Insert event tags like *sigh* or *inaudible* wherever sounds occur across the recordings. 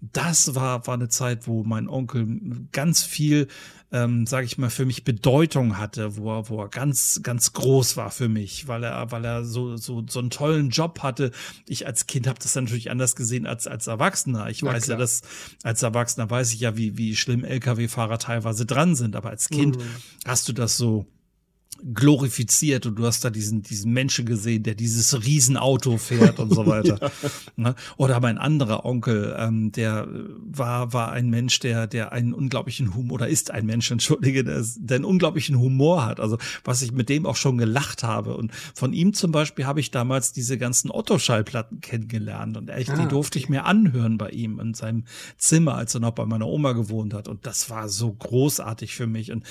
das war, war eine Zeit, wo mein Onkel ganz viel, ähm, sage ich mal, für mich Bedeutung hatte, wo er, wo er ganz, ganz groß war für mich, weil er, weil er so, so, so einen tollen Job hatte. Ich als Kind habe das natürlich anders gesehen als als Erwachsener. Ich Na weiß klar. ja, dass als Erwachsener weiß ich ja, wie, wie schlimm Lkw-Fahrer teilweise dran sind, aber als Kind mhm. hast du das so glorifiziert und du hast da diesen, diesen Menschen gesehen, der dieses Riesenauto fährt und so weiter. ja. *laughs* Ne? Oder mein anderer Onkel, ähm, der war, war ein Mensch, der, der einen unglaublichen Humor, oder ist ein Mensch, entschuldige, der, der einen unglaublichen Humor hat. Also, was ich mit dem auch schon gelacht habe. Und von ihm zum Beispiel habe ich damals diese ganzen Otto-Schallplatten kennengelernt und echt, ah, die durfte okay. ich mir anhören bei ihm in seinem Zimmer, als er noch bei meiner Oma gewohnt hat. Und das war so großartig für mich. Und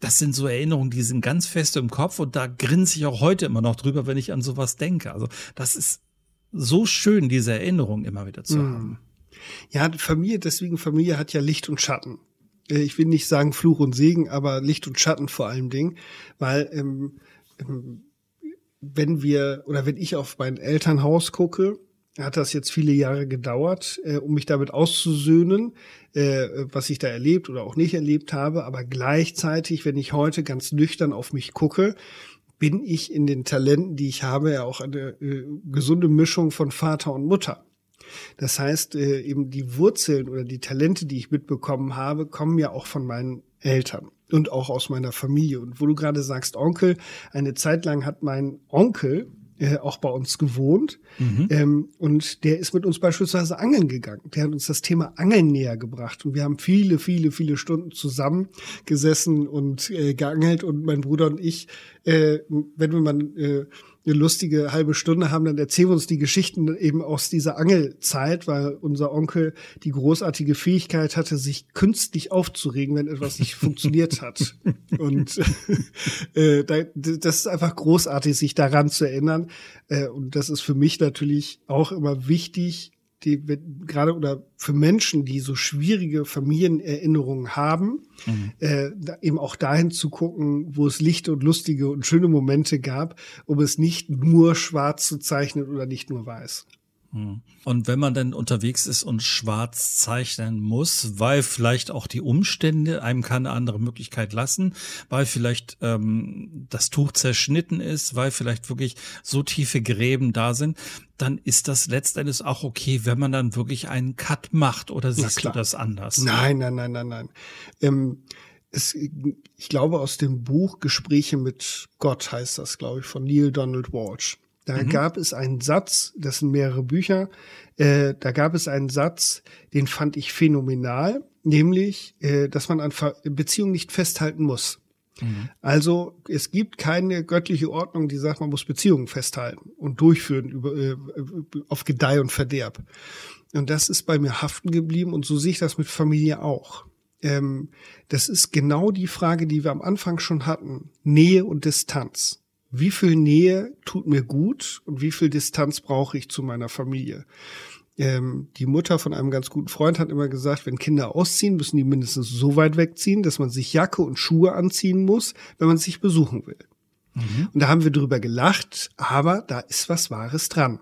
das sind so Erinnerungen, die sind ganz fest im Kopf und da grinse ich auch heute immer noch drüber, wenn ich an sowas denke. Also das ist so schön, diese Erinnerung immer wieder zu mm. haben. Ja, Familie, deswegen Familie hat ja Licht und Schatten. Äh, ich will nicht sagen Fluch und Segen, aber Licht und Schatten vor allem Ding, weil ähm, ähm, wenn wir oder wenn ich auf mein Elternhaus gucke, hat das jetzt viele Jahre gedauert, äh, um mich damit auszusöhnen, äh, was ich da erlebt oder auch nicht erlebt habe. Aber gleichzeitig, wenn ich heute ganz nüchtern auf mich gucke, bin ich in den Talenten, die ich habe, ja auch eine äh, gesunde Mischung von Vater und Mutter. Das heißt, äh, eben die Wurzeln oder die Talente, die ich mitbekommen habe, kommen ja auch von meinen Eltern und auch aus meiner Familie. Und wo du gerade sagst, Onkel, eine Zeit lang hat mein Onkel äh, auch bei uns gewohnt. Mhm. Ähm, und der ist mit uns beispielsweise angeln gegangen. Der hat uns das Thema Angeln näher gebracht. Und wir haben viele, viele, viele Stunden zusammen gesessen und äh, geangelt. Und mein Bruder und ich, äh, wenn wir mal äh, eine lustige halbe Stunde haben, dann erzählen wir uns die Geschichten eben aus dieser Angelzeit, weil unser Onkel die großartige Fähigkeit hatte, sich künstlich aufzuregen, wenn etwas nicht funktioniert hat. *laughs* Und *laughs* äh, das ist einfach großartig, sich daran zu erinnern. Äh, und das ist für mich natürlich auch immer wichtig, die gerade oder für Menschen, die so schwierige Familienerinnerungen haben, mhm. äh, eben auch dahin zu gucken, wo es Licht und lustige und schöne Momente gab, um es nicht nur schwarz zu zeichnen oder nicht nur weiß. Hm. Und wenn man dann unterwegs ist und schwarz zeichnen muss, weil vielleicht auch die Umstände einem keine andere Möglichkeit lassen, weil vielleicht ähm, das Tuch zerschnitten ist, weil vielleicht wirklich so tiefe Gräben da sind, dann ist das letztendlich auch okay, wenn man dann wirklich einen Cut macht oder siehst du das anders? Nein, nein, nein, nein, nein. Ähm, es, ich glaube aus dem Buch Gespräche mit Gott heißt das, glaube ich, von Neil Donald Walsh. Da mhm. gab es einen Satz, das sind mehrere Bücher, äh, da gab es einen Satz, den fand ich phänomenal, nämlich, äh, dass man an Ver Beziehungen nicht festhalten muss. Mhm. Also es gibt keine göttliche Ordnung, die sagt, man muss Beziehungen festhalten und durchführen über, äh, auf Gedeih und Verderb. Und das ist bei mir haften geblieben und so sehe ich das mit Familie auch. Ähm, das ist genau die Frage, die wir am Anfang schon hatten. Nähe und Distanz wie viel Nähe tut mir gut und wie viel Distanz brauche ich zu meiner Familie. Ähm, die Mutter von einem ganz guten Freund hat immer gesagt, wenn Kinder ausziehen, müssen die mindestens so weit wegziehen, dass man sich Jacke und Schuhe anziehen muss, wenn man sich besuchen will. Mhm. Und da haben wir drüber gelacht, aber da ist was Wahres dran.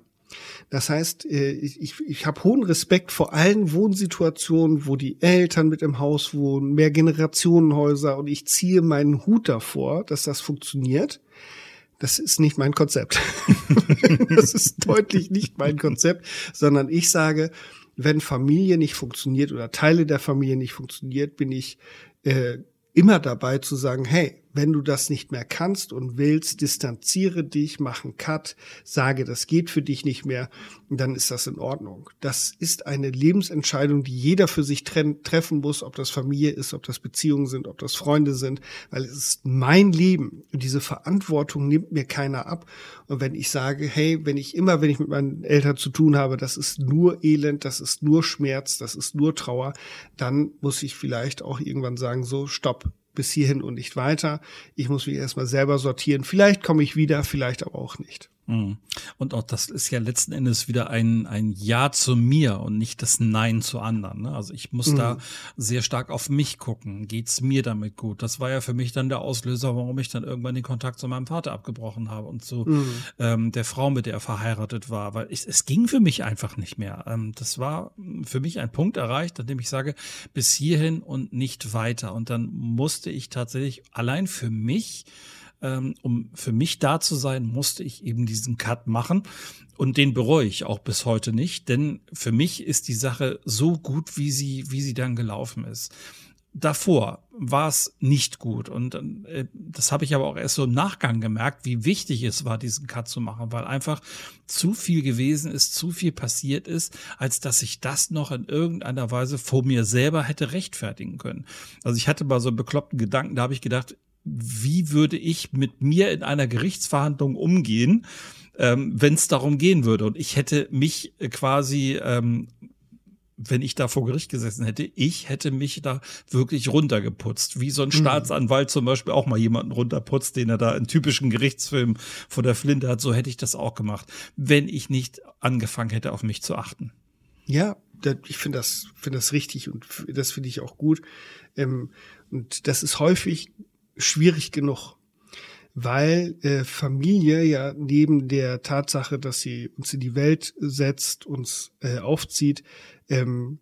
Das heißt, äh, ich, ich, ich habe hohen Respekt vor allen Wohnsituationen, wo die Eltern mit im Haus wohnen, mehr Generationenhäuser und ich ziehe meinen Hut davor, dass das funktioniert das ist nicht mein Konzept. *laughs* das ist deutlich nicht mein Konzept, sondern ich sage, wenn Familie nicht funktioniert oder Teile der Familie nicht funktioniert, bin ich äh, immer dabei zu sagen, hey, wenn du das nicht mehr kannst und willst, distanziere dich, mach einen Cut, sage, das geht für dich nicht mehr, dann ist das in Ordnung. Das ist eine Lebensentscheidung, die jeder für sich treffen muss, ob das Familie ist, ob das Beziehungen sind, ob das Freunde sind, weil es ist mein Leben und diese Verantwortung nimmt mir keiner ab. Und wenn ich sage, hey, wenn ich immer, wenn ich mit meinen Eltern zu tun habe, das ist nur Elend, das ist nur Schmerz, das ist nur Trauer, dann muss ich vielleicht auch irgendwann sagen, so, stopp, bis hierhin und nicht weiter. Ich muss mich erstmal selber sortieren. Vielleicht komme ich wieder, vielleicht aber auch nicht. Mhm. Und auch das ist ja letzten Endes wieder ein, ein Ja zu mir und nicht das Nein zu anderen. Ne? Also ich muss mhm. da sehr stark auf mich gucken. Geht's mir damit gut? Das war ja für mich dann der Auslöser, warum ich dann irgendwann den Kontakt zu meinem Vater abgebrochen habe und zu mhm. ähm, der Frau, mit der er verheiratet war. Weil ich, es ging für mich einfach nicht mehr. Ähm, das war für mich ein Punkt erreicht, an dem ich sage, bis hierhin und nicht weiter. Und dann musste ich tatsächlich allein für mich ähm, um für mich da zu sein, musste ich eben diesen Cut machen. Und den bereue ich auch bis heute nicht, denn für mich ist die Sache so gut, wie sie, wie sie dann gelaufen ist davor war es nicht gut. Und äh, das habe ich aber auch erst so im Nachgang gemerkt, wie wichtig es war, diesen Cut zu machen, weil einfach zu viel gewesen ist, zu viel passiert ist, als dass ich das noch in irgendeiner Weise vor mir selber hätte rechtfertigen können. Also ich hatte mal so einen bekloppten Gedanken, da habe ich gedacht, wie würde ich mit mir in einer Gerichtsverhandlung umgehen, ähm, wenn es darum gehen würde. Und ich hätte mich quasi, ähm, wenn ich da vor Gericht gesessen hätte, ich hätte mich da wirklich runtergeputzt, wie so ein mhm. Staatsanwalt zum Beispiel auch mal jemanden runterputzt, den er da in typischen Gerichtsfilmen vor der Flinte hat. So hätte ich das auch gemacht, wenn ich nicht angefangen hätte, auf mich zu achten. Ja, ich finde das, finde das richtig und das finde ich auch gut. Ähm, und das ist häufig schwierig genug, weil äh, Familie ja neben der Tatsache, dass sie uns in die Welt setzt, uns äh, aufzieht, ähm,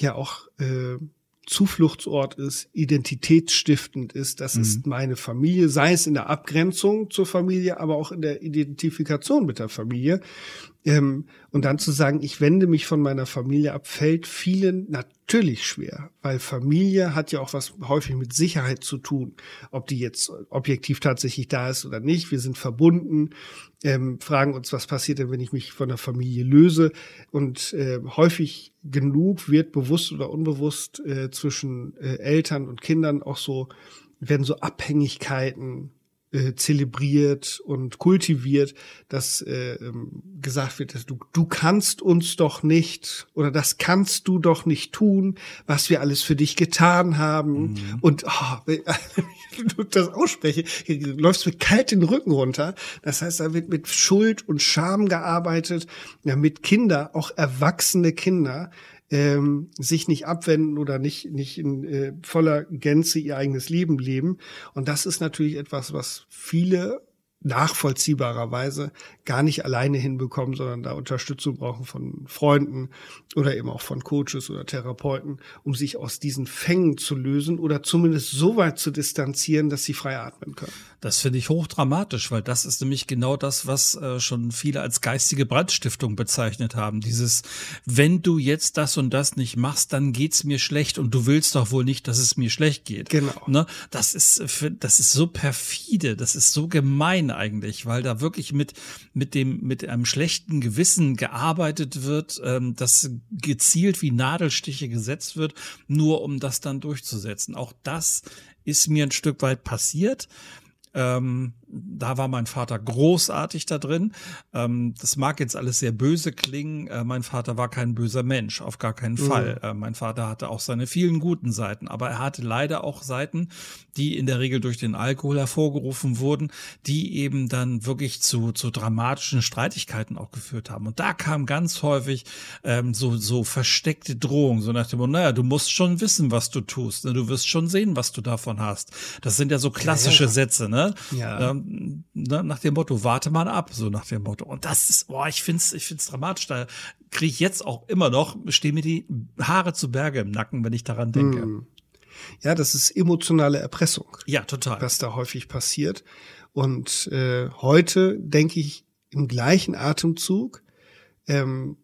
ja auch äh, Zufluchtsort ist, identitätsstiftend ist. Das mhm. ist meine Familie, sei es in der Abgrenzung zur Familie, aber auch in der Identifikation mit der Familie. Ähm, und dann zu sagen, ich wende mich von meiner Familie ab, fällt vielen natürlich schwer, weil Familie hat ja auch was häufig mit Sicherheit zu tun, ob die jetzt objektiv tatsächlich da ist oder nicht. Wir sind verbunden, ähm, fragen uns, was passiert denn, wenn ich mich von der Familie löse. Und äh, häufig genug wird bewusst oder unbewusst äh, zwischen äh, Eltern und Kindern auch so werden so Abhängigkeiten äh, zelebriert und kultiviert, dass äh, ähm, gesagt wird, dass du, du kannst uns doch nicht oder das kannst du doch nicht tun, was wir alles für dich getan haben. Mhm. Und oh, wenn *laughs* du das ausspreche, läufst mir kalt den Rücken runter. Das heißt, da wird mit Schuld und Scham gearbeitet, ja, mit Kinder, auch erwachsene Kinder, ähm, sich nicht abwenden oder nicht, nicht in äh, voller Gänze ihr eigenes Leben leben. Und das ist natürlich etwas, was viele nachvollziehbarerweise gar nicht alleine hinbekommen, sondern da Unterstützung brauchen von Freunden oder eben auch von Coaches oder Therapeuten, um sich aus diesen Fängen zu lösen oder zumindest so weit zu distanzieren, dass sie frei atmen können. Das finde ich hochdramatisch, weil das ist nämlich genau das, was äh, schon viele als geistige Brandstiftung bezeichnet haben. Dieses, wenn du jetzt das und das nicht machst, dann geht's mir schlecht und du willst doch wohl nicht, dass es mir schlecht geht. Genau. Ne? Das ist, das ist so perfide, das ist so gemein eigentlich, weil da wirklich mit, mit dem, mit einem schlechten Gewissen gearbeitet wird, ähm, das gezielt wie Nadelstiche gesetzt wird, nur um das dann durchzusetzen. Auch das ist mir ein Stück weit passiert. Ähm, da war mein Vater großartig da drin. Ähm, das mag jetzt alles sehr böse klingen. Äh, mein Vater war kein böser Mensch, auf gar keinen mhm. Fall. Äh, mein Vater hatte auch seine vielen guten Seiten, aber er hatte leider auch Seiten, die in der Regel durch den Alkohol hervorgerufen wurden, die eben dann wirklich zu, zu dramatischen Streitigkeiten auch geführt haben. Und da kam ganz häufig ähm, so, so versteckte Drohung, so nach dem Motto, naja, du musst schon wissen, was du tust. Ne? Du wirst schon sehen, was du davon hast. Das sind ja so klassische ja, ja. Sätze, ne? Ja. Ähm, ne, nach dem Motto, warte mal ab, so nach dem Motto. Und das ist, boah, ich find's, ich find's dramatisch. Da kriege ich jetzt auch immer noch, stehen mir die Haare zu Berge im Nacken, wenn ich daran denke. Hm. Ja, das ist emotionale Erpressung. Ja, total. Was da häufig passiert. Und äh, heute denke ich im gleichen Atemzug, ähm,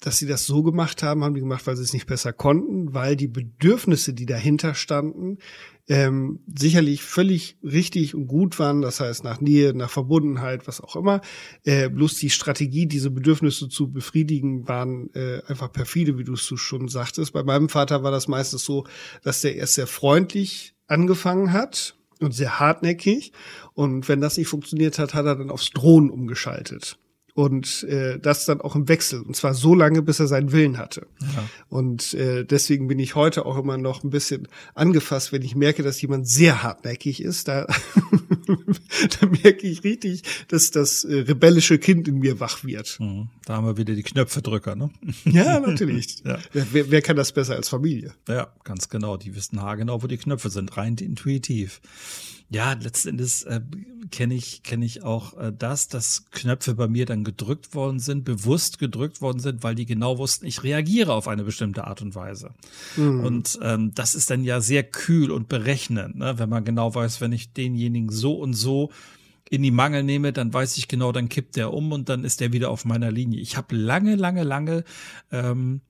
dass sie das so gemacht haben, haben die gemacht, weil sie es nicht besser konnten, weil die Bedürfnisse, die dahinter standen, ähm, sicherlich völlig richtig und gut waren, das heißt nach Nähe, nach Verbundenheit, was auch immer. Äh, bloß die Strategie, diese Bedürfnisse zu befriedigen, waren äh, einfach perfide, wie du es schon sagtest. Bei meinem Vater war das meistens so, dass der erst sehr freundlich angefangen hat und sehr hartnäckig. Und wenn das nicht funktioniert hat, hat er dann aufs Drohnen umgeschaltet und äh, das dann auch im Wechsel und zwar so lange, bis er seinen Willen hatte. Ja. Und äh, deswegen bin ich heute auch immer noch ein bisschen angefasst, wenn ich merke, dass jemand sehr hartnäckig ist. Da *laughs* da merke ich richtig, dass das äh, rebellische Kind in mir wach wird. Mhm. Da haben wir wieder die Knöpfedrücker, ne? *laughs* Ja, natürlich. *laughs* ja. Wer, wer, kann das besser als Familie? Ja, ganz genau. Die wissen haargenau, wo die Knöpfe sind, rein intuitiv. Ja, letzten Endes äh, kenne ich, kenne ich auch äh, das, dass Knöpfe bei mir dann gedrückt worden sind, bewusst gedrückt worden sind, weil die genau wussten, ich reagiere auf eine bestimmte Art und Weise. Mhm. Und ähm, das ist dann ja sehr kühl und berechnend, ne? wenn man genau weiß, wenn ich denjenigen so und so in die Mangel nehme, dann weiß ich genau, dann kippt der um und dann ist der wieder auf meiner Linie. Ich habe lange, lange, lange ähm,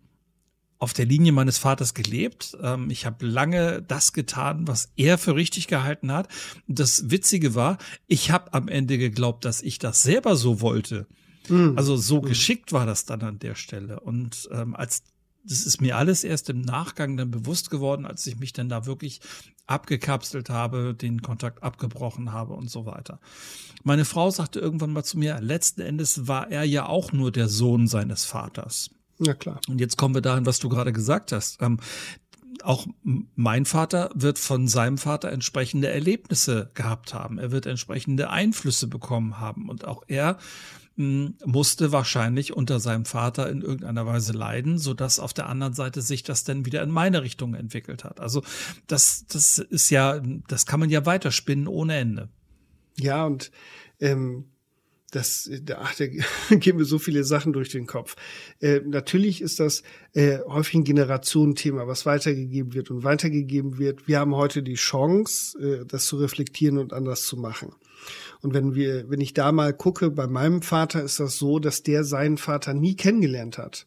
auf der Linie meines Vaters gelebt. Ähm, ich habe lange das getan, was er für richtig gehalten hat. Das Witzige war, ich habe am Ende geglaubt, dass ich das selber so wollte. Mhm. Also so mhm. geschickt war das dann an der Stelle. Und ähm, als das ist mir alles erst im Nachgang dann bewusst geworden, als ich mich dann da wirklich abgekapselt habe, den Kontakt abgebrochen habe und so weiter. Meine Frau sagte irgendwann mal zu mir, letzten Endes war er ja auch nur der Sohn seines Vaters. Ja, klar. Und jetzt kommen wir dahin, was du gerade gesagt hast. Ähm, auch mein Vater wird von seinem Vater entsprechende Erlebnisse gehabt haben. Er wird entsprechende Einflüsse bekommen haben. Und auch er musste wahrscheinlich unter seinem Vater in irgendeiner Weise leiden, so dass auf der anderen Seite sich das dann wieder in meine Richtung entwickelt hat. Also das, das ist ja, das kann man ja weiterspinnen ohne Ende. Ja, und ähm, das, ach, da *laughs* gehen mir so viele Sachen durch den Kopf. Äh, natürlich ist das äh, häufig ein Generationenthema, was weitergegeben wird und weitergegeben wird. Wir haben heute die Chance, äh, das zu reflektieren und anders zu machen. Und wenn wir, wenn ich da mal gucke, bei meinem Vater ist das so, dass der seinen Vater nie kennengelernt hat.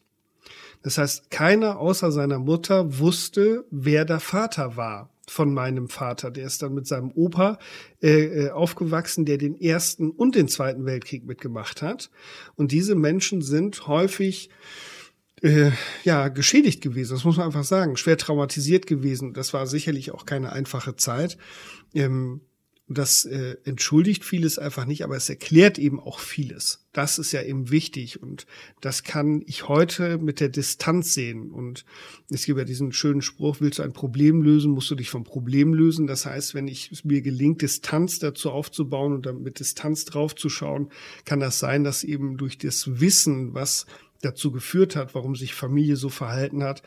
Das heißt, keiner außer seiner Mutter wusste, wer der Vater war von meinem Vater. Der ist dann mit seinem Opa äh, äh, aufgewachsen, der den ersten und den zweiten Weltkrieg mitgemacht hat. Und diese Menschen sind häufig äh, ja geschädigt gewesen. Das muss man einfach sagen, schwer traumatisiert gewesen. Das war sicherlich auch keine einfache Zeit. Ähm, das äh, entschuldigt vieles einfach nicht, aber es erklärt eben auch vieles. Das ist ja eben wichtig und das kann ich heute mit der Distanz sehen. Und es gibt ja diesen schönen Spruch, willst du ein Problem lösen, musst du dich vom Problem lösen. Das heißt, wenn ich, es mir gelingt, Distanz dazu aufzubauen und dann mit Distanz draufzuschauen, kann das sein, dass eben durch das Wissen, was dazu geführt hat, warum sich Familie so verhalten hat,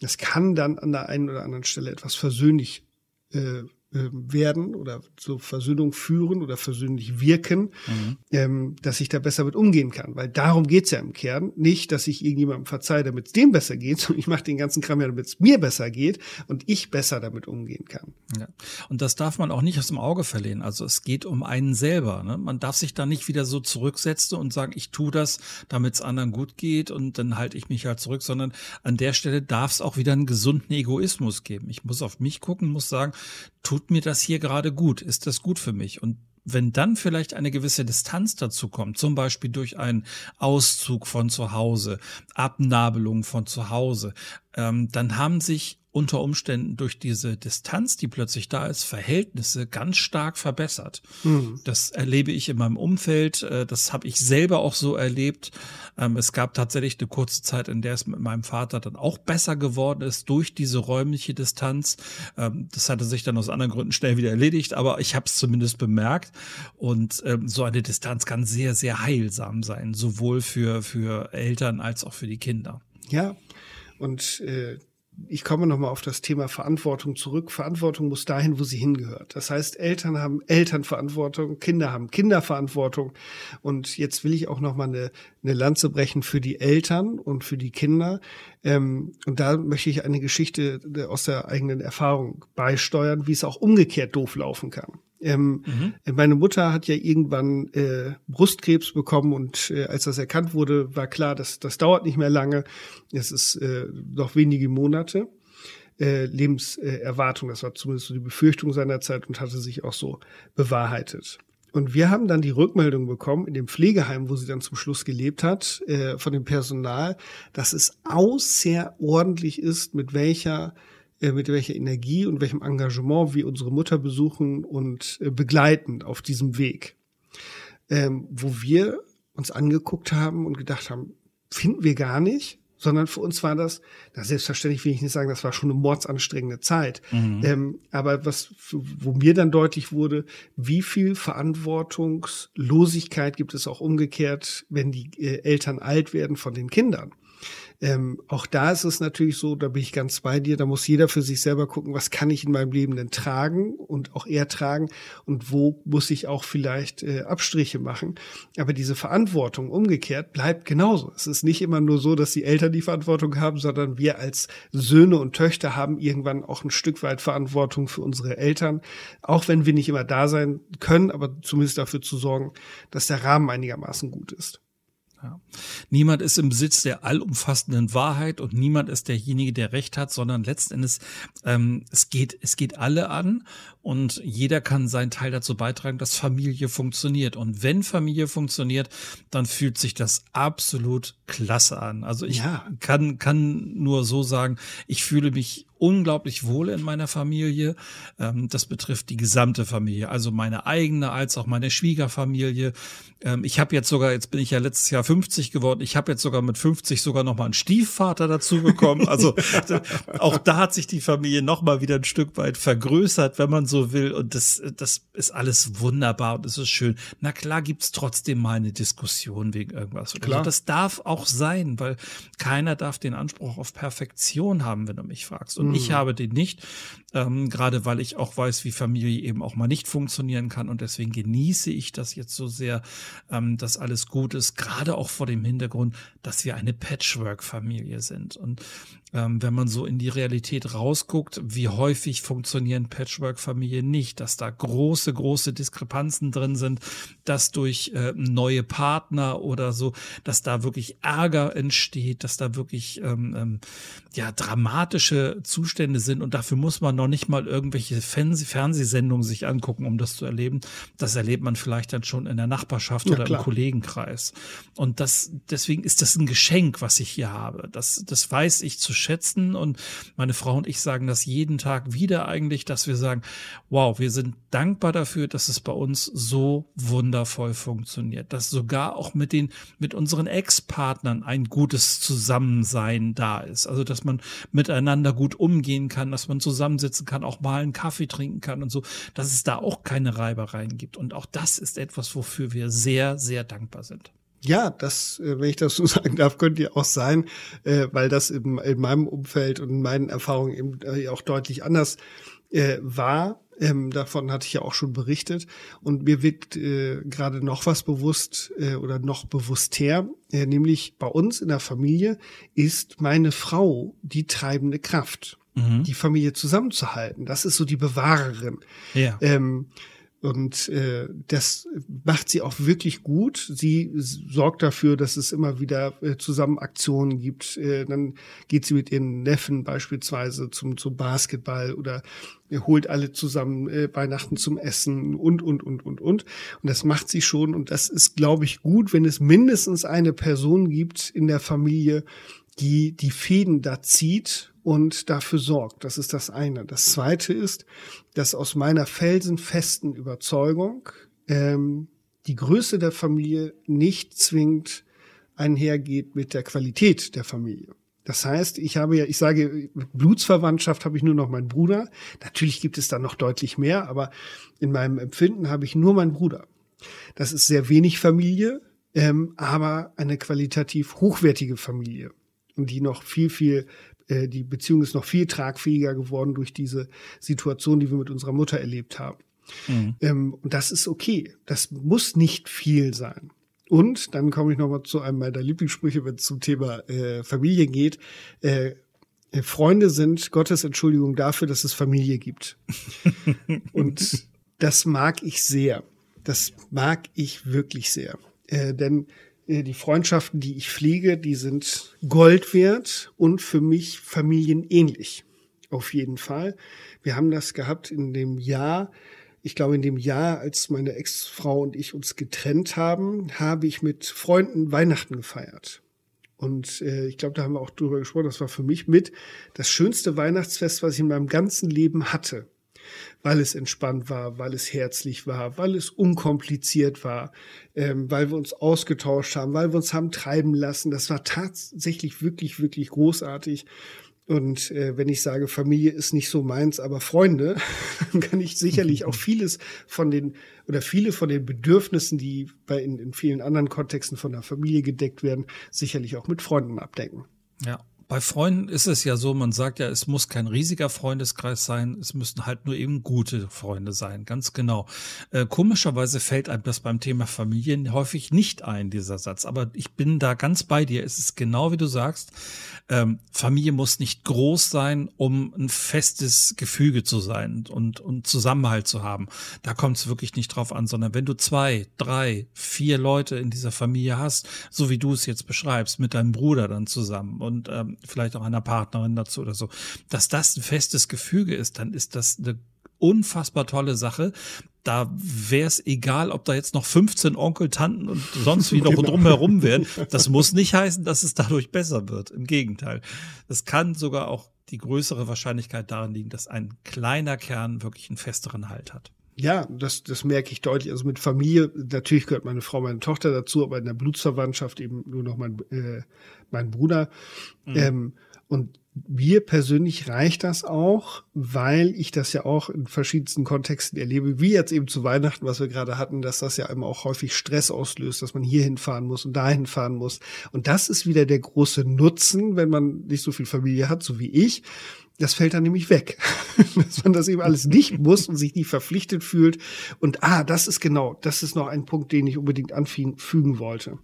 das kann dann an der einen oder anderen Stelle etwas versöhnlich äh, werden oder zur Versöhnung führen oder versöhnlich wirken, mhm. ähm, dass ich da besser mit umgehen kann. Weil darum geht's ja im Kern. Nicht, dass ich irgendjemandem verzeihe, damit es dem besser geht, *laughs* sondern ich mache den ganzen Kram ja, damit es mir besser geht und ich besser damit umgehen kann. Ja. Und das darf man auch nicht aus dem Auge verlieren. Also es geht um einen selber. Ne? Man darf sich da nicht wieder so zurücksetzen und sagen, ich tue das, damit es anderen gut geht und dann halte ich mich halt zurück, sondern an der Stelle darf es auch wieder einen gesunden Egoismus geben. Ich muss auf mich gucken, muss sagen, tut mir das hier gerade gut? Ist das gut für mich? Und wenn dann vielleicht eine gewisse Distanz dazu kommt, zum Beispiel durch einen Auszug von zu Hause, Abnabelung von zu Hause, ähm, dann haben sich unter Umständen durch diese Distanz, die plötzlich da ist, Verhältnisse ganz stark verbessert. Mhm. Das erlebe ich in meinem Umfeld, äh, das habe ich selber auch so erlebt. Ähm, es gab tatsächlich eine kurze Zeit, in der es mit meinem Vater dann auch besser geworden ist durch diese räumliche Distanz. Ähm, das hatte sich dann aus anderen Gründen schnell wieder erledigt, aber ich habe es zumindest bemerkt. Und ähm, so eine Distanz kann sehr, sehr heilsam sein, sowohl für, für Eltern als auch für die Kinder. Ja, und äh, ich komme nochmal auf das Thema Verantwortung zurück. Verantwortung muss dahin, wo sie hingehört. Das heißt, Eltern haben Elternverantwortung, Kinder haben Kinderverantwortung. Und jetzt will ich auch nochmal eine, eine Lanze brechen für die Eltern und für die Kinder. Ähm, und da möchte ich eine Geschichte aus der eigenen Erfahrung beisteuern, wie es auch umgekehrt doof laufen kann. Ähm, mhm. Meine Mutter hat ja irgendwann äh, Brustkrebs bekommen und äh, als das erkannt wurde, war klar, dass das dauert nicht mehr lange. Es ist äh, noch wenige Monate. Äh, Lebenserwartung, das war zumindest so die Befürchtung seiner Zeit und hatte sich auch so bewahrheitet. Und wir haben dann die Rückmeldung bekommen in dem Pflegeheim, wo sie dann zum Schluss gelebt hat, äh, von dem Personal, dass es außerordentlich ist, mit welcher äh, mit welcher Energie und welchem Engagement wir unsere Mutter besuchen und äh, begleiten auf diesem Weg. Ähm, wo wir uns angeguckt haben und gedacht haben, finden wir gar nicht, sondern für uns war das, na selbstverständlich will ich nicht sagen, das war schon eine mordsanstrengende Zeit. Mhm. Ähm, aber was, wo mir dann deutlich wurde, wie viel Verantwortungslosigkeit gibt es auch umgekehrt, wenn die äh, Eltern alt werden von den Kindern. Ähm, auch da ist es natürlich so, da bin ich ganz bei dir, da muss jeder für sich selber gucken, was kann ich in meinem Leben denn tragen und auch er tragen und wo muss ich auch vielleicht äh, Abstriche machen. Aber diese Verantwortung umgekehrt bleibt genauso. Es ist nicht immer nur so, dass die Eltern die Verantwortung haben, sondern wir als Söhne und Töchter haben irgendwann auch ein Stück weit Verantwortung für unsere Eltern, auch wenn wir nicht immer da sein können, aber zumindest dafür zu sorgen, dass der Rahmen einigermaßen gut ist. Ja. Niemand ist im Besitz der allumfassenden Wahrheit und niemand ist derjenige, der Recht hat, sondern letztendlich ähm, es geht es geht alle an und jeder kann seinen Teil dazu beitragen, dass Familie funktioniert. Und wenn Familie funktioniert, dann fühlt sich das absolut klasse an. Also ich ja. kann kann nur so sagen, ich fühle mich unglaublich wohl in meiner Familie. Ähm, das betrifft die gesamte Familie, also meine eigene als auch meine Schwiegerfamilie. Ähm, ich habe jetzt sogar, jetzt bin ich ja letztes Jahr 50 geworden, ich habe jetzt sogar mit 50 sogar noch mal einen Stiefvater dazu bekommen. Also *laughs* auch da hat sich die Familie noch mal wieder ein Stück weit vergrößert, wenn man so will. Und das, das ist alles wunderbar und es ist schön. Na klar gibt's trotzdem mal eine Diskussion wegen irgendwas. Klar. So. Das darf auch sein, weil keiner darf den Anspruch auf Perfektion haben, wenn du mich fragst. Und ich mhm. habe den nicht, ähm, gerade weil ich auch weiß, wie Familie eben auch mal nicht funktionieren kann. Und deswegen genieße ich das jetzt so sehr, ähm, dass alles gut ist, gerade auch vor dem Hintergrund, dass wir eine Patchwork-Familie sind. Und ähm, wenn man so in die Realität rausguckt, wie häufig funktionieren Patchwork-Familien nicht, dass da große, große Diskrepanzen drin sind, dass durch äh, neue Partner oder so, dass da wirklich Ärger entsteht, dass da wirklich ähm, ähm, ja dramatische Zustände sind und dafür muss man noch nicht mal irgendwelche Fernseh Fernsehsendungen sich angucken, um das zu erleben. Das erlebt man vielleicht dann schon in der Nachbarschaft ja, oder klar. im Kollegenkreis. Und das deswegen ist das ein Geschenk, was ich hier habe. Das das weiß ich zu schätzen. Und meine Frau und ich sagen das jeden Tag wieder eigentlich, dass wir sagen, wow, wir sind dankbar dafür, dass es bei uns so wundervoll funktioniert, dass sogar auch mit den, mit unseren Ex-Partnern ein gutes Zusammensein da ist. Also, dass man miteinander gut umgehen kann, dass man zusammensitzen kann, auch mal einen Kaffee trinken kann und so, dass es da auch keine Reibereien gibt. Und auch das ist etwas, wofür wir sehr, sehr dankbar sind. Ja, das, äh, wenn ich das so *laughs* sagen darf, könnte ja auch sein, äh, weil das in, in meinem Umfeld und in meinen Erfahrungen eben äh, auch deutlich anders war. Ähm, davon hatte ich ja auch schon berichtet. Und mir wird äh, gerade noch was bewusst äh, oder noch bewusster, äh, nämlich bei uns in der Familie ist meine Frau die treibende Kraft, mhm. die Familie zusammenzuhalten. Das ist so die Bewahrerin. Ja. Ähm, und äh, das macht sie auch wirklich gut. Sie sorgt dafür, dass es immer wieder äh, zusammen Aktionen gibt. Äh, dann geht sie mit ihren Neffen beispielsweise zum, zum Basketball oder äh, holt alle zusammen äh, Weihnachten zum Essen und, und, und, und, und. Und das macht sie schon. Und das ist, glaube ich, gut, wenn es mindestens eine Person gibt in der Familie, die die Fäden da zieht und dafür sorgt. Das ist das eine. Das zweite ist, dass aus meiner felsenfesten Überzeugung ähm, die Größe der Familie nicht zwingend einhergeht mit der Qualität der Familie. Das heißt, ich habe ja, ich sage, Blutsverwandtschaft habe ich nur noch meinen Bruder. Natürlich gibt es da noch deutlich mehr, aber in meinem Empfinden habe ich nur meinen Bruder. Das ist sehr wenig Familie, ähm, aber eine qualitativ hochwertige Familie die noch viel, viel äh, die Beziehung ist noch viel tragfähiger geworden durch diese Situation, die wir mit unserer Mutter erlebt haben. Mhm. Ähm, und das ist okay. Das muss nicht viel sein. Und dann komme ich nochmal zu einem meiner Lieblingssprüche, wenn es zum Thema äh, Familie geht. Äh, äh, Freunde sind Gottes Entschuldigung dafür, dass es Familie gibt. *laughs* und das mag ich sehr. Das mag ich wirklich sehr. Äh, denn die Freundschaften, die ich pflege, die sind Gold wert und für mich familienähnlich. Auf jeden Fall. Wir haben das gehabt in dem Jahr, ich glaube, in dem Jahr, als meine Ex-Frau und ich uns getrennt haben, habe ich mit Freunden Weihnachten gefeiert. Und äh, ich glaube, da haben wir auch drüber gesprochen. Das war für mich mit das schönste Weihnachtsfest, was ich in meinem ganzen Leben hatte. Weil es entspannt war, weil es herzlich war, weil es unkompliziert war, ähm, weil wir uns ausgetauscht haben, weil wir uns haben treiben lassen. Das war tatsächlich wirklich, wirklich großartig. Und äh, wenn ich sage, Familie ist nicht so meins, aber Freunde, *laughs* dann kann ich sicherlich auch *laughs* vieles von den oder viele von den Bedürfnissen, die bei in, in vielen anderen Kontexten von der Familie gedeckt werden, sicherlich auch mit Freunden abdecken. Ja, bei Freunden ist es ja so, man sagt ja, es muss kein riesiger Freundeskreis sein, es müssen halt nur eben gute Freunde sein, ganz genau. Äh, komischerweise fällt einem das beim Thema Familien häufig nicht ein, dieser Satz. Aber ich bin da ganz bei dir. Es ist genau wie du sagst, ähm, Familie muss nicht groß sein, um ein festes Gefüge zu sein und, und Zusammenhalt zu haben. Da kommt es wirklich nicht drauf an, sondern wenn du zwei, drei, vier Leute in dieser Familie hast, so wie du es jetzt beschreibst, mit deinem Bruder dann zusammen und ähm, vielleicht auch einer Partnerin dazu oder so, dass das ein festes Gefüge ist, dann ist das eine unfassbar tolle Sache. Da wäre es egal, ob da jetzt noch 15 Onkel, Tanten und sonst wie noch *laughs* genau. drumherum wären. Das muss nicht heißen, dass es dadurch besser wird. Im Gegenteil. Es kann sogar auch die größere Wahrscheinlichkeit darin liegen, dass ein kleiner Kern wirklich einen festeren Halt hat. Ja, das, das merke ich deutlich. Also mit Familie, natürlich gehört meine Frau, meine Tochter dazu, aber in der Blutsverwandtschaft eben nur noch mein, äh, mein Bruder. Mhm. Ähm, und mir persönlich reicht das auch, weil ich das ja auch in verschiedensten Kontexten erlebe, wie jetzt eben zu Weihnachten, was wir gerade hatten, dass das ja immer auch häufig Stress auslöst, dass man hier hinfahren muss und dahin fahren muss. Und das ist wieder der große Nutzen, wenn man nicht so viel Familie hat, so wie ich, das fällt dann nämlich weg. *laughs* Dass man das eben alles nicht *laughs* muss und sich nicht verpflichtet fühlt. Und ah, das ist genau, das ist noch ein Punkt, den ich unbedingt anfügen wollte.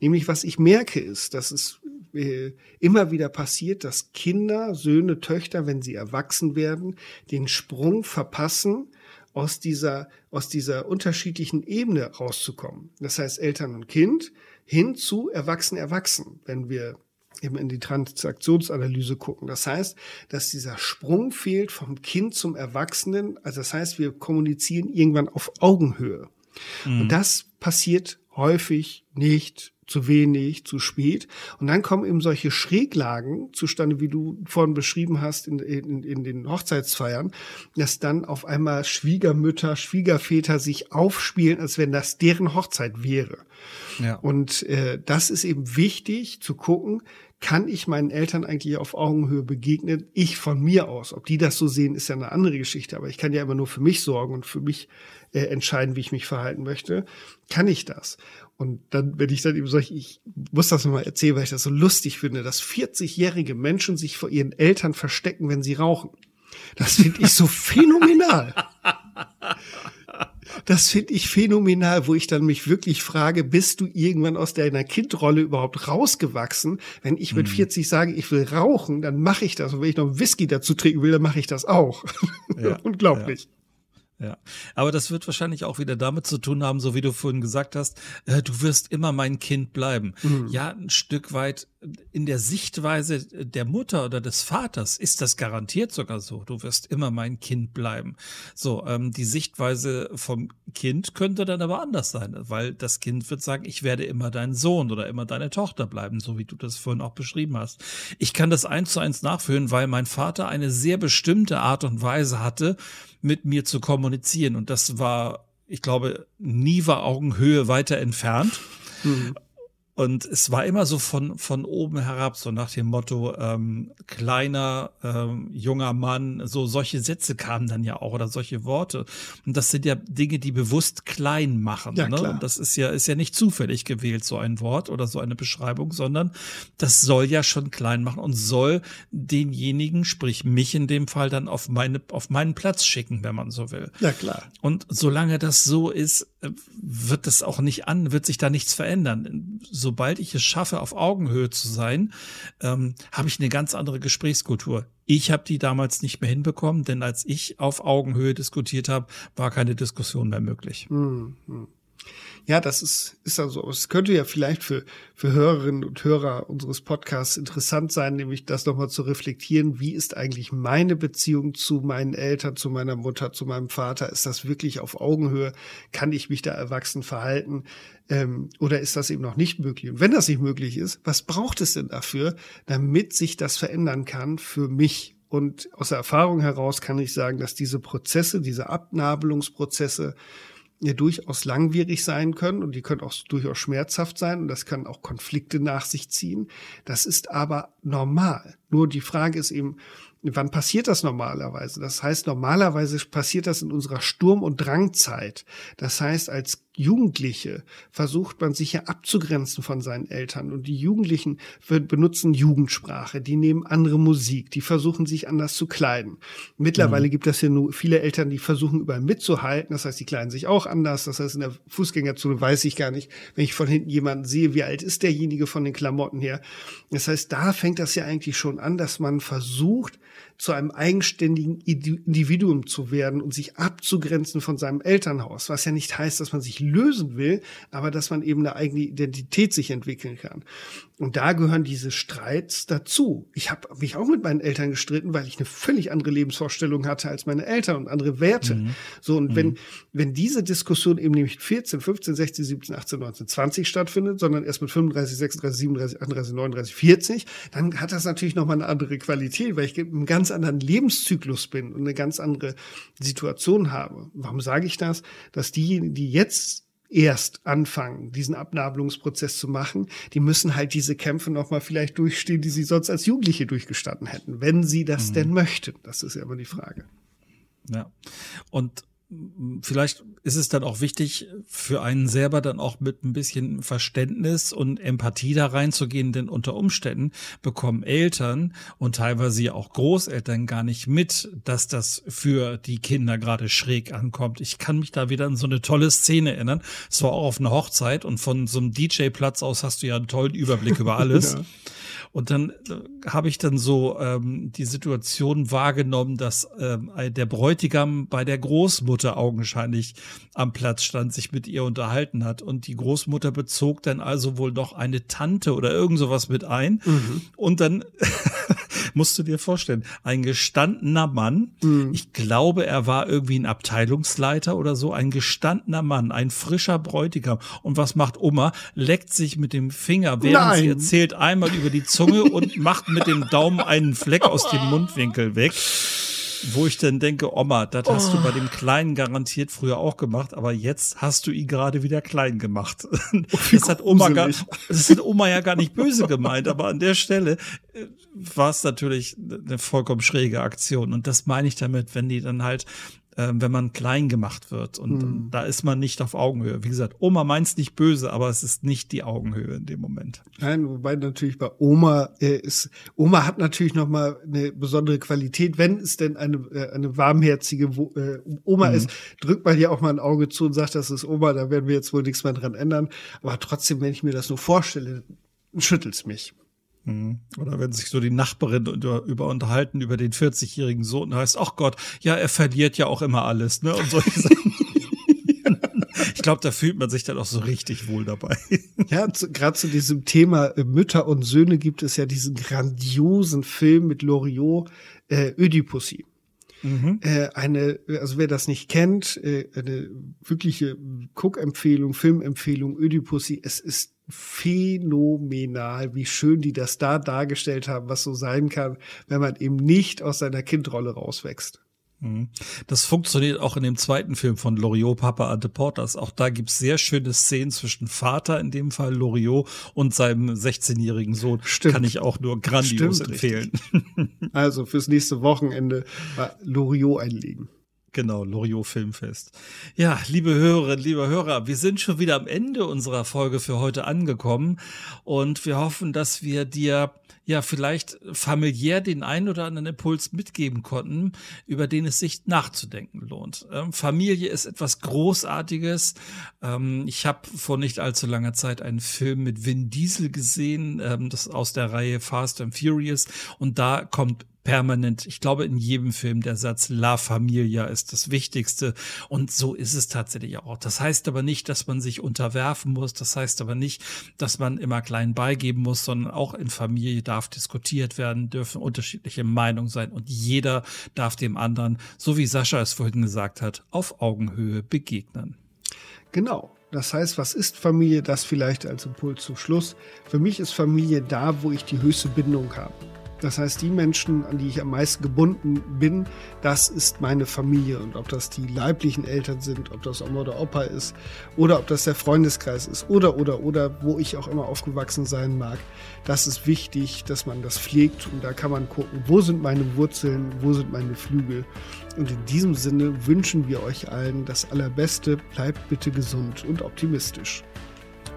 Nämlich, was ich merke, ist, dass es äh, immer wieder passiert, dass Kinder, Söhne, Töchter, wenn sie erwachsen werden, den Sprung verpassen, aus dieser, aus dieser unterschiedlichen Ebene rauszukommen. Das heißt, Eltern und Kind hin zu Erwachsen-Erwachsen. Wenn wir eben in die Transaktionsanalyse gucken. Das heißt, dass dieser Sprung fehlt vom Kind zum Erwachsenen. Also das heißt, wir kommunizieren irgendwann auf Augenhöhe. Mhm. Und das passiert häufig nicht zu wenig, zu spät. Und dann kommen eben solche Schräglagen zustande, wie du vorhin beschrieben hast in, in, in den Hochzeitsfeiern, dass dann auf einmal Schwiegermütter, Schwiegerväter sich aufspielen, als wenn das deren Hochzeit wäre. Ja. Und äh, das ist eben wichtig zu gucken, kann ich meinen Eltern eigentlich auf Augenhöhe begegnen? Ich von mir aus. Ob die das so sehen, ist ja eine andere Geschichte. Aber ich kann ja immer nur für mich sorgen und für mich äh, entscheiden, wie ich mich verhalten möchte. Kann ich das? Und dann, wenn ich dann eben sage, ich muss das nochmal erzählen, weil ich das so lustig finde, dass 40-jährige Menschen sich vor ihren Eltern verstecken, wenn sie rauchen. Das finde ich so *laughs* phänomenal. Das finde ich phänomenal, wo ich dann mich wirklich frage, bist du irgendwann aus deiner Kindrolle überhaupt rausgewachsen? Wenn ich mit 40 mhm. sage, ich will rauchen, dann mache ich das. Und wenn ich noch Whisky dazu trinken will, dann mache ich das auch. Ja, *laughs* Unglaublich. Ja. Ja, aber das wird wahrscheinlich auch wieder damit zu tun haben, so wie du vorhin gesagt hast, äh, du wirst immer mein Kind bleiben. Mhm. Ja, ein Stück weit in der Sichtweise der Mutter oder des Vaters ist das garantiert sogar so. Du wirst immer mein Kind bleiben. So, ähm, die Sichtweise vom Kind könnte dann aber anders sein, weil das Kind wird sagen, ich werde immer dein Sohn oder immer deine Tochter bleiben, so wie du das vorhin auch beschrieben hast. Ich kann das eins zu eins nachführen, weil mein Vater eine sehr bestimmte Art und Weise hatte, mit mir zu kommunizieren. Und das war, ich glaube, nie war Augenhöhe weiter entfernt. Mhm. Und es war immer so von, von oben herab, so nach dem Motto, ähm, kleiner, ähm, junger Mann, so solche Sätze kamen dann ja auch oder solche Worte. Und das sind ja Dinge, die bewusst klein machen. Ja, ne? Klar. Und das ist ja, ist ja nicht zufällig gewählt, so ein Wort oder so eine Beschreibung, sondern das soll ja schon klein machen und soll denjenigen, sprich mich in dem Fall, dann auf meine, auf meinen Platz schicken, wenn man so will. Ja, klar. Und solange das so ist, wird das auch nicht an, wird sich da nichts verändern. Sobald ich es schaffe, auf Augenhöhe zu sein, ähm, habe ich eine ganz andere Gesprächskultur. Ich habe die damals nicht mehr hinbekommen, denn als ich auf Augenhöhe diskutiert habe, war keine Diskussion mehr möglich. Mhm. Ja, das ist, ist also, es könnte ja vielleicht für, für Hörerinnen und Hörer unseres Podcasts interessant sein, nämlich das nochmal zu reflektieren. Wie ist eigentlich meine Beziehung zu meinen Eltern, zu meiner Mutter, zu meinem Vater? Ist das wirklich auf Augenhöhe? Kann ich mich da erwachsen verhalten? Ähm, oder ist das eben noch nicht möglich? Und wenn das nicht möglich ist, was braucht es denn dafür, damit sich das verändern kann für mich Und aus der Erfahrung heraus kann ich sagen, dass diese Prozesse, diese Abnabelungsprozesse ja durchaus langwierig sein können und die können auch durchaus schmerzhaft sein und das kann auch Konflikte nach sich ziehen. Das ist aber normal. Nur die Frage ist eben, Wann passiert das normalerweise? Das heißt, normalerweise passiert das in unserer Sturm- und Drangzeit. Das heißt, als Jugendliche versucht man sich ja abzugrenzen von seinen Eltern. Und die Jugendlichen benutzen Jugendsprache, die nehmen andere Musik, die versuchen sich anders zu kleiden. Mittlerweile mhm. gibt es ja nur viele Eltern, die versuchen überall mitzuhalten. Das heißt, die kleiden sich auch anders. Das heißt, in der Fußgängerzone weiß ich gar nicht, wenn ich von hinten jemanden sehe, wie alt ist derjenige von den Klamotten her. Das heißt, da fängt das ja eigentlich schon an, dass man versucht, zu einem eigenständigen Individuum zu werden und sich abzugrenzen von seinem Elternhaus, was ja nicht heißt, dass man sich lösen will, aber dass man eben eine eigene Identität sich entwickeln kann. Und da gehören diese Streits dazu. Ich habe mich auch mit meinen Eltern gestritten, weil ich eine völlig andere Lebensvorstellung hatte als meine Eltern und andere Werte. Mhm. So, und mhm. wenn, wenn diese Diskussion eben nicht 14, 15, 16, 17, 18, 19, 20 stattfindet, sondern erst mit 35, 36, 37, 38, 39, 40, dann hat das natürlich nochmal eine andere Qualität, weil ich einen ganz anderen Lebenszyklus bin und eine ganz andere Situation habe. Warum sage ich das? Dass diejenigen, die jetzt erst anfangen, diesen Abnabelungsprozess zu machen, die müssen halt diese Kämpfe nochmal vielleicht durchstehen, die sie sonst als Jugendliche durchgestanden hätten, wenn sie das mhm. denn möchten. Das ist ja immer die Frage. Ja. Und vielleicht ist es dann auch wichtig, für einen selber dann auch mit ein bisschen Verständnis und Empathie da reinzugehen, denn unter Umständen bekommen Eltern und teilweise auch Großeltern gar nicht mit, dass das für die Kinder gerade schräg ankommt. Ich kann mich da wieder an so eine tolle Szene erinnern. Es war auch auf einer Hochzeit und von so einem DJ-Platz aus hast du ja einen tollen Überblick über alles. *laughs* ja. Und dann äh, habe ich dann so ähm, die Situation wahrgenommen, dass ähm, der Bräutigam bei der Großmutter augenscheinlich am Platz stand, sich mit ihr unterhalten hat. Und die Großmutter bezog dann also wohl noch eine Tante oder irgend sowas mit ein. Mhm. Und dann musst du dir vorstellen, ein gestandener Mann, mhm. ich glaube, er war irgendwie ein Abteilungsleiter oder so, ein gestandener Mann, ein frischer Bräutigam. Und was macht Oma? Leckt sich mit dem Finger, während Nein. sie erzählt, einmal über die Zunge und macht mit dem Daumen einen Fleck aus dem *laughs* Mundwinkel weg wo ich dann denke, Oma, das oh. hast du bei dem Kleinen garantiert früher auch gemacht, aber jetzt hast du ihn gerade wieder klein gemacht. Oh, *laughs* das hat Oma gar, das hat Oma ja gar nicht böse gemeint, aber an der Stelle äh, war es natürlich eine vollkommen schräge Aktion. Und das meine ich damit, wenn die dann halt äh, wenn man klein gemacht wird. Und hm. da ist man nicht auf Augenhöhe. Wie gesagt, Oma meint's nicht böse, aber es ist nicht die Augenhöhe in dem Moment. Nein, wobei natürlich bei Oma äh, ist, Oma hat natürlich noch mal eine besondere Qualität, wenn es denn eine, äh, eine warmherzige Wo äh, Oma mhm. ist, drückt man ja auch mal ein Auge zu und sagt, das ist Oma, da werden wir jetzt wohl nichts mehr dran ändern. Aber trotzdem, wenn ich mir das nur vorstelle, schüttelt's mich. Mhm. Oder wenn sich so die Nachbarin über, über unterhalten über den 40-jährigen Sohn, heißt, ach Gott, ja, er verliert ja auch immer alles, ne? Und solche *laughs* Sachen. ich glaube, da fühlt man sich dann auch so richtig wohl dabei. Ja, gerade zu diesem Thema äh, Mütter und Söhne gibt es ja diesen grandiosen Film mit Loriot, äh, Ödipussy. Mhm. Äh, eine, also wer das nicht kennt, äh, eine wirkliche Cook-Empfehlung, Filmempfehlung, Ödipussy. Es ist phänomenal, wie schön die das da dargestellt haben, was so sein kann, wenn man eben nicht aus seiner Kindrolle rauswächst. Mhm. Das funktioniert auch in dem zweiten Film von Loriot, Papa and the Porters. Auch da gibt's sehr schöne Szenen zwischen Vater, in dem Fall Loriot, und seinem 16-jährigen Sohn. Stimmt. Kann ich auch nur grandios Stimmt, empfehlen. *laughs* Also fürs nächste Wochenende Loriot einlegen. Genau, Loriot Filmfest. Ja, liebe Hörerinnen, liebe Hörer, wir sind schon wieder am Ende unserer Folge für heute angekommen und wir hoffen, dass wir dir ja vielleicht familiär den einen oder anderen Impuls mitgeben konnten, über den es sich nachzudenken lohnt. Ähm, Familie ist etwas Großartiges. Ähm, ich habe vor nicht allzu langer Zeit einen Film mit Vin Diesel gesehen, ähm, das aus der Reihe Fast and Furious und da kommt permanent, ich glaube, in jedem Film der Satz La Familia ist das Wichtigste. Und so ist es tatsächlich auch. Das heißt aber nicht, dass man sich unterwerfen muss. Das heißt aber nicht, dass man immer klein beigeben muss, sondern auch in Familie darf diskutiert werden, dürfen unterschiedliche Meinungen sein und jeder darf dem anderen, so wie Sascha es vorhin gesagt hat, auf Augenhöhe begegnen. Genau. Das heißt, was ist Familie? Das vielleicht als Impuls zum Schluss. Für mich ist Familie da, wo ich die höchste Bindung habe. Das heißt, die Menschen, an die ich am meisten gebunden bin, das ist meine Familie. Und ob das die leiblichen Eltern sind, ob das Oma oder Opa ist, oder ob das der Freundeskreis ist, oder, oder, oder, wo ich auch immer aufgewachsen sein mag, das ist wichtig, dass man das pflegt. Und da kann man gucken, wo sind meine Wurzeln, wo sind meine Flügel. Und in diesem Sinne wünschen wir euch allen das Allerbeste. Bleibt bitte gesund und optimistisch.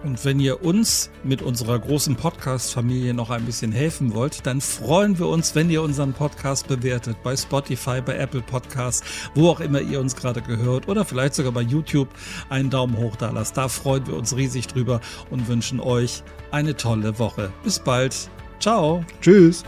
Und wenn ihr uns mit unserer großen Podcast-Familie noch ein bisschen helfen wollt, dann freuen wir uns, wenn ihr unseren Podcast bewertet bei Spotify, bei Apple Podcasts, wo auch immer ihr uns gerade gehört oder vielleicht sogar bei YouTube einen Daumen hoch da lasst. Da freuen wir uns riesig drüber und wünschen euch eine tolle Woche. Bis bald. Ciao. Tschüss.